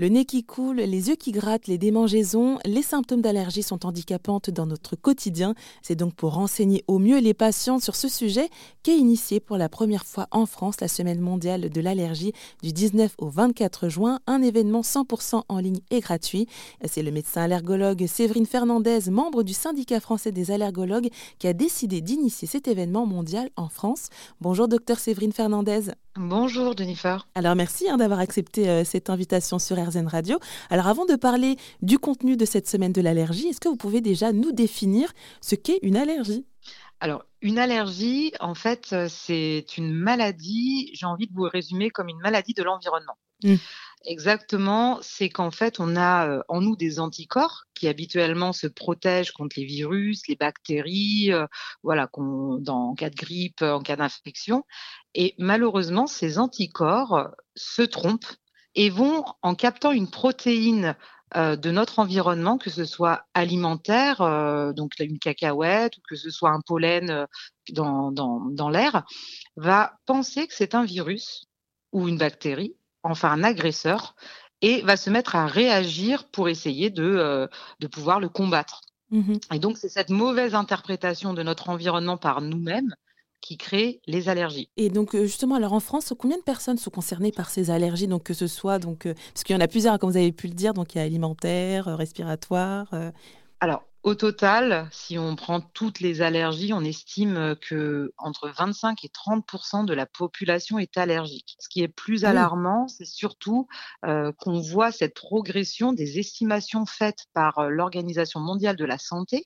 Le nez qui coule, les yeux qui grattent, les démangeaisons, les symptômes d'allergie sont handicapantes dans notre quotidien. C'est donc pour renseigner au mieux les patients sur ce sujet qu'est initié pour la première fois en France la Semaine mondiale de l'allergie du 19 au 24 juin, un événement 100% en ligne et gratuit. C'est le médecin allergologue Séverine Fernandez, membre du syndicat français des allergologues, qui a décidé d'initier cet événement mondial en France. Bonjour docteur Séverine Fernandez. Bonjour Jennifer. Alors merci hein, d'avoir accepté euh, cette invitation sur RZN Radio. Alors avant de parler du contenu de cette semaine de l'allergie, est-ce que vous pouvez déjà nous définir ce qu'est une allergie? Alors, une allergie, en fait, euh, c'est une maladie, j'ai envie de vous résumer comme une maladie de l'environnement. Mmh. Exactement, c'est qu'en fait, on a euh, en nous des anticorps qui habituellement se protègent contre les virus, les bactéries, euh, voilà, dans, en cas de grippe, en cas d'infection. Et malheureusement, ces anticorps se trompent et vont, en captant une protéine euh, de notre environnement, que ce soit alimentaire, donc une cacahuète, ou que ce soit un pollen dans, dans, dans l'air, va penser que c'est un virus ou une bactérie enfin un agresseur, et va se mettre à réagir pour essayer de, euh, de pouvoir le combattre. Mmh et donc, c'est cette mauvaise interprétation de notre environnement par nous-mêmes qui crée les allergies. Et donc euh, justement, alors en France, combien de personnes sont concernées par ces allergies? Donc que ce soit donc euh, parce qu'il y en a plusieurs, comme vous avez pu le dire, donc il y a alimentaire, respiratoire. Alors au total, si on prend toutes les allergies, on estime que entre 25 et 30% de la population est allergique. Ce qui est plus alarmant, c'est surtout euh, qu'on voit cette progression des estimations faites par euh, l'Organisation mondiale de la santé,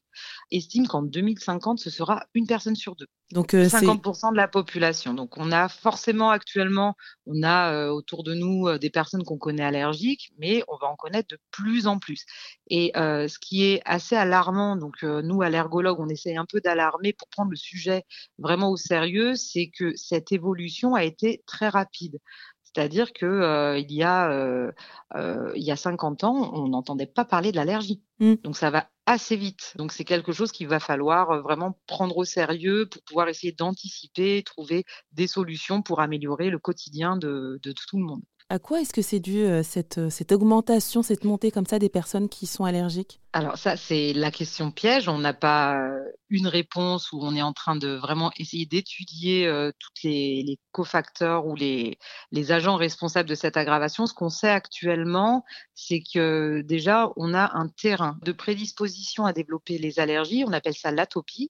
estime qu'en 2050, ce sera une personne sur deux. Donc 50% de la population. Donc on a forcément actuellement, on a autour de nous des personnes qu'on connaît allergiques, mais on va en connaître de plus en plus. Et ce qui est assez alarmant, donc nous allergologues, on essaie un peu d'alarmer pour prendre le sujet vraiment au sérieux, c'est que cette évolution a été très rapide. C'est-à-dire que il y a il y a 50 ans, on n'entendait pas parler de l'allergie. Mmh. Donc ça va assez vite. Donc c'est quelque chose qu'il va falloir vraiment prendre au sérieux pour pouvoir essayer d'anticiper, trouver des solutions pour améliorer le quotidien de tout le monde. À quoi est-ce que c'est dû euh, cette, euh, cette, augmentation, cette montée comme ça des personnes qui sont allergiques? Alors ça, c'est la question piège. On n'a pas euh, une réponse où on est en train de vraiment essayer d'étudier tous les, cofacteurs ou les, les agents responsables de cette aggravation. Ce qu'on sait actuellement, c'est que déjà, on a un terrain de prédisposition à développer les allergies. On appelle ça l'atopie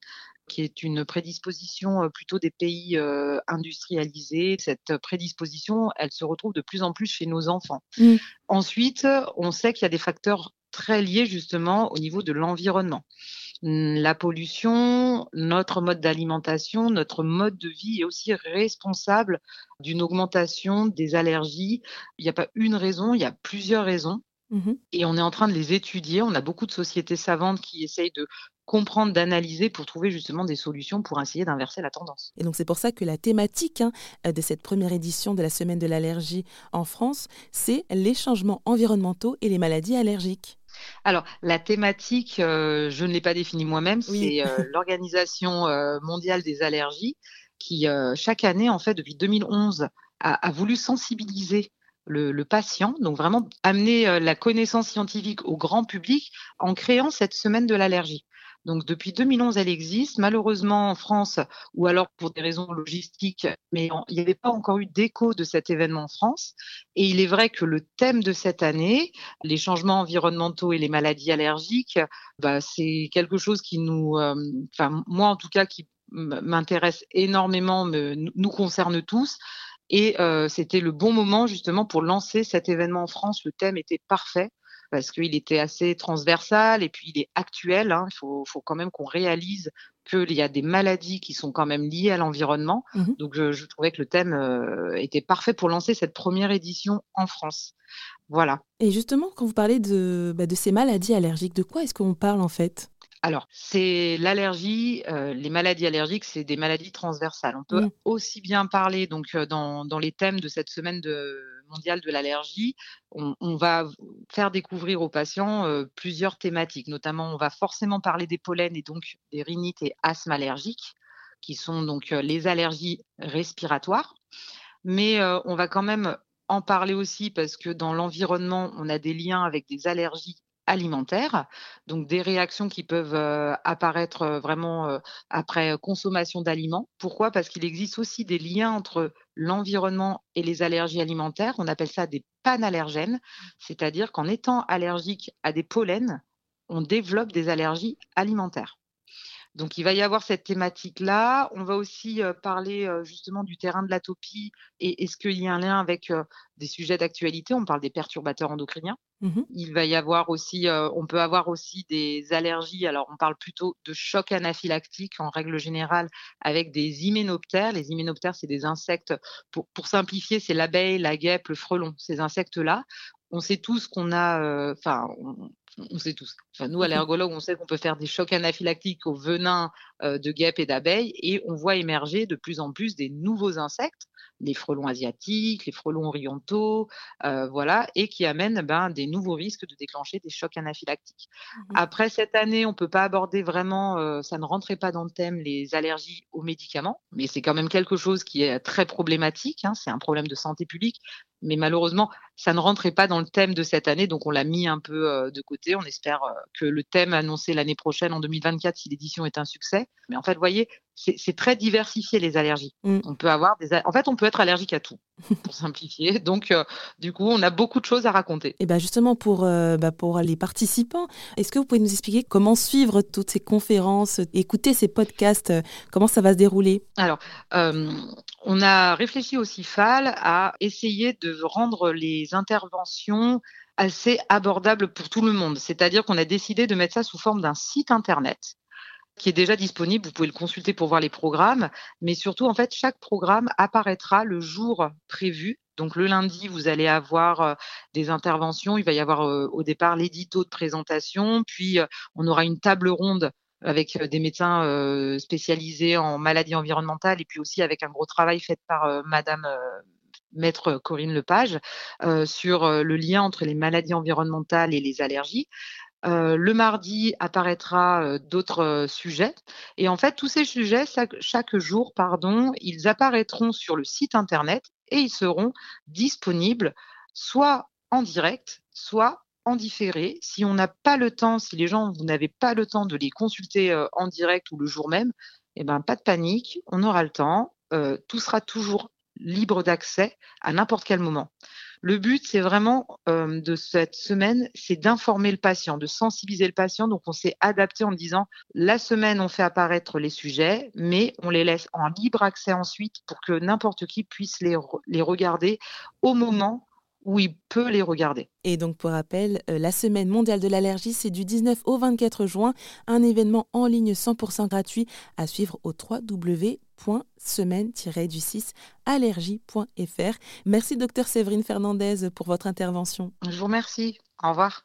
qui est une prédisposition plutôt des pays industrialisés. Cette prédisposition, elle se retrouve de plus en plus chez nos enfants. Mmh. Ensuite, on sait qu'il y a des facteurs très liés justement au niveau de l'environnement. Mmh, la pollution, notre mode d'alimentation, notre mode de vie est aussi responsable d'une augmentation des allergies. Il n'y a pas une raison, il y a plusieurs raisons. Mmh Et on est en train de les étudier. On a beaucoup de sociétés savantes qui essayent de comprendre, d'analyser pour trouver justement des solutions pour essayer d'inverser la tendance. Et donc c'est pour ça que la thématique hein, de cette première édition de la semaine de l'allergie en France, c'est les changements environnementaux et les maladies allergiques. Alors, la thématique, euh, je ne l'ai pas définie moi-même, c'est euh, l'Organisation euh, mondiale des allergies qui, chaque année, en fait, depuis 2011, a, a voulu sensibiliser le, le, patient, donc vraiment amener la connaissance scientifique au grand public en créant cette semaine de l'allergie. Donc depuis 2011, elle existe. Malheureusement, en France, ou alors pour des raisons logistiques, mais il n'y avait pas encore eu d'écho de cet événement en France. Et il est vrai que le thème de cette année, les changements environnementaux et les maladies allergiques, bah, c'est quelque chose qui nous, euh, moi en tout cas, qui m'intéresse énormément, me, nous concerne tous. Et euh, c'était le bon moment justement pour lancer cet événement en France. Le thème était parfait parce qu'il était assez transversal et puis il est actuel. Hein. Il faut, quand même qu'on réalise qu'il y a des maladies qui sont quand même liées à l'environnement. Mmh Donc je, trouvais que le thème euh, était parfait pour lancer cette première édition en France. Voilà. Et justement, quand vous parlez de, bah, de ces maladies allergiques, de quoi est-ce qu'on parle en fait? Alors, c'est l'allergie, euh, les maladies allergiques, c'est des maladies transversales. On peut mmh. aussi bien parler, donc euh, dans, dans, les thèmes de cette semaine de, mondiale de l'allergie, on, va faire découvrir aux patients euh, plusieurs thématiques. Notamment, on va forcément parler des pollens et donc des rhinites et asthmes allergiques, qui sont donc les allergies respiratoires. Mais on va quand même en parler aussi parce que dans l'environnement, on a des liens avec des allergies alimentaires, donc des réactions qui peuvent apparaître vraiment après consommation d'aliments. Pourquoi? Parce qu'il existe aussi des liens entre l'environnement et les allergies alimentaires. On appelle ça des panallergènes, c'est-à-dire qu'en étant allergique à des pollens, on développe des allergies alimentaires. Donc, il va y avoir cette thématique-là. On va aussi parler justement du terrain de l'atopie et est-ce qu'il y a un lien avec des sujets d'actualité? On parle des perturbateurs endocriniens. Mmh il va y avoir aussi, on peut avoir aussi des allergies. Alors, on parle plutôt de choc anaphylactique en règle générale avec des hyménoptères. Les hyménoptères, c'est des insectes, pour, pour simplifier, c'est l'abeille, la guêpe, le frelon. Ces insectes-là, on sait tous qu'on a, enfin, on sait tous. Enfin, nous, allergologues, on sait qu'on peut faire des chocs anaphylactiques au venin de guêpes et d'abeilles et on voit émerger de plus en plus des nouveaux insectes, les frelons asiatiques, les frelons orientaux, voilà, et qui amènent ben, des nouveaux risques de déclencher des chocs anaphylactiques. Mmh Après cette année, on ne peut pas aborder vraiment, ça ne rentrait pas dans le thème, les allergies aux médicaments, mais c'est quand même quelque chose qui est très problématique. Hein, c'est un problème de santé publique mais malheureusement, ça ne rentrait pas dans le thème de cette année, donc on l'a mis un peu de côté. On espère que le thème annoncé l'année prochaine, en 2024, si l'édition est un succès. Mais en fait, vous voyez, c'est très diversifié les allergies. Mmh. On peut avoir des, en fait, on peut être allergique à tout, pour simplifier. Donc, du coup, on a beaucoup de choses à raconter. Et ben justement pour bah, pour les participants, est-ce que vous pouvez nous expliquer comment suivre toutes ces conférences, écouter ces podcasts, comment ça va se dérouler? Alors, on a réfléchi au CIFAL à essayer de rendre les interventions assez abordables pour tout le monde. C'est-à-dire qu'on a décidé de mettre ça sous forme d'un site internet qui est déjà disponible. Vous pouvez le consulter pour voir les programmes, mais surtout, en fait, chaque programme apparaîtra le jour prévu. Donc le lundi, vous allez avoir euh, des interventions. Il va y avoir euh, au départ l'édito de présentation, puis euh, on aura une table ronde avec des médecins spécialisés en maladies environnementales et puis aussi avec un gros travail fait par Madame maître Corinne Lepage sur le lien entre les maladies environnementales et les allergies. Le mardi apparaîtra d'autres sujets et en fait tous ces sujets chaque, jour pardon ils apparaîtront sur le site internet et ils seront disponibles soit en direct soit en différé. Si on n'a pas le temps, si les gens, vous n'avez pas le temps de les consulter euh, en direct ou le jour même, eh ben, pas de panique, on aura le temps. Euh, tout sera toujours libre d'accès à n'importe quel moment. Le but, c'est vraiment euh, de cette semaine, c'est d'informer le patient, de sensibiliser le patient. Donc, on s'est adapté en disant, la semaine, on fait apparaître les sujets, mais on les laisse en libre accès ensuite pour que n'importe qui puisse les, regarder au moment où il peut les regarder. Et donc pour rappel, euh, la Semaine mondiale de l'allergie, c'est du 19 au 24 juin, un événement en ligne 100% gratuit à suivre au www.semaine-du6allergie.fr. Merci docteur Séverine Fernandez pour votre intervention. Je vous remercie. Au revoir.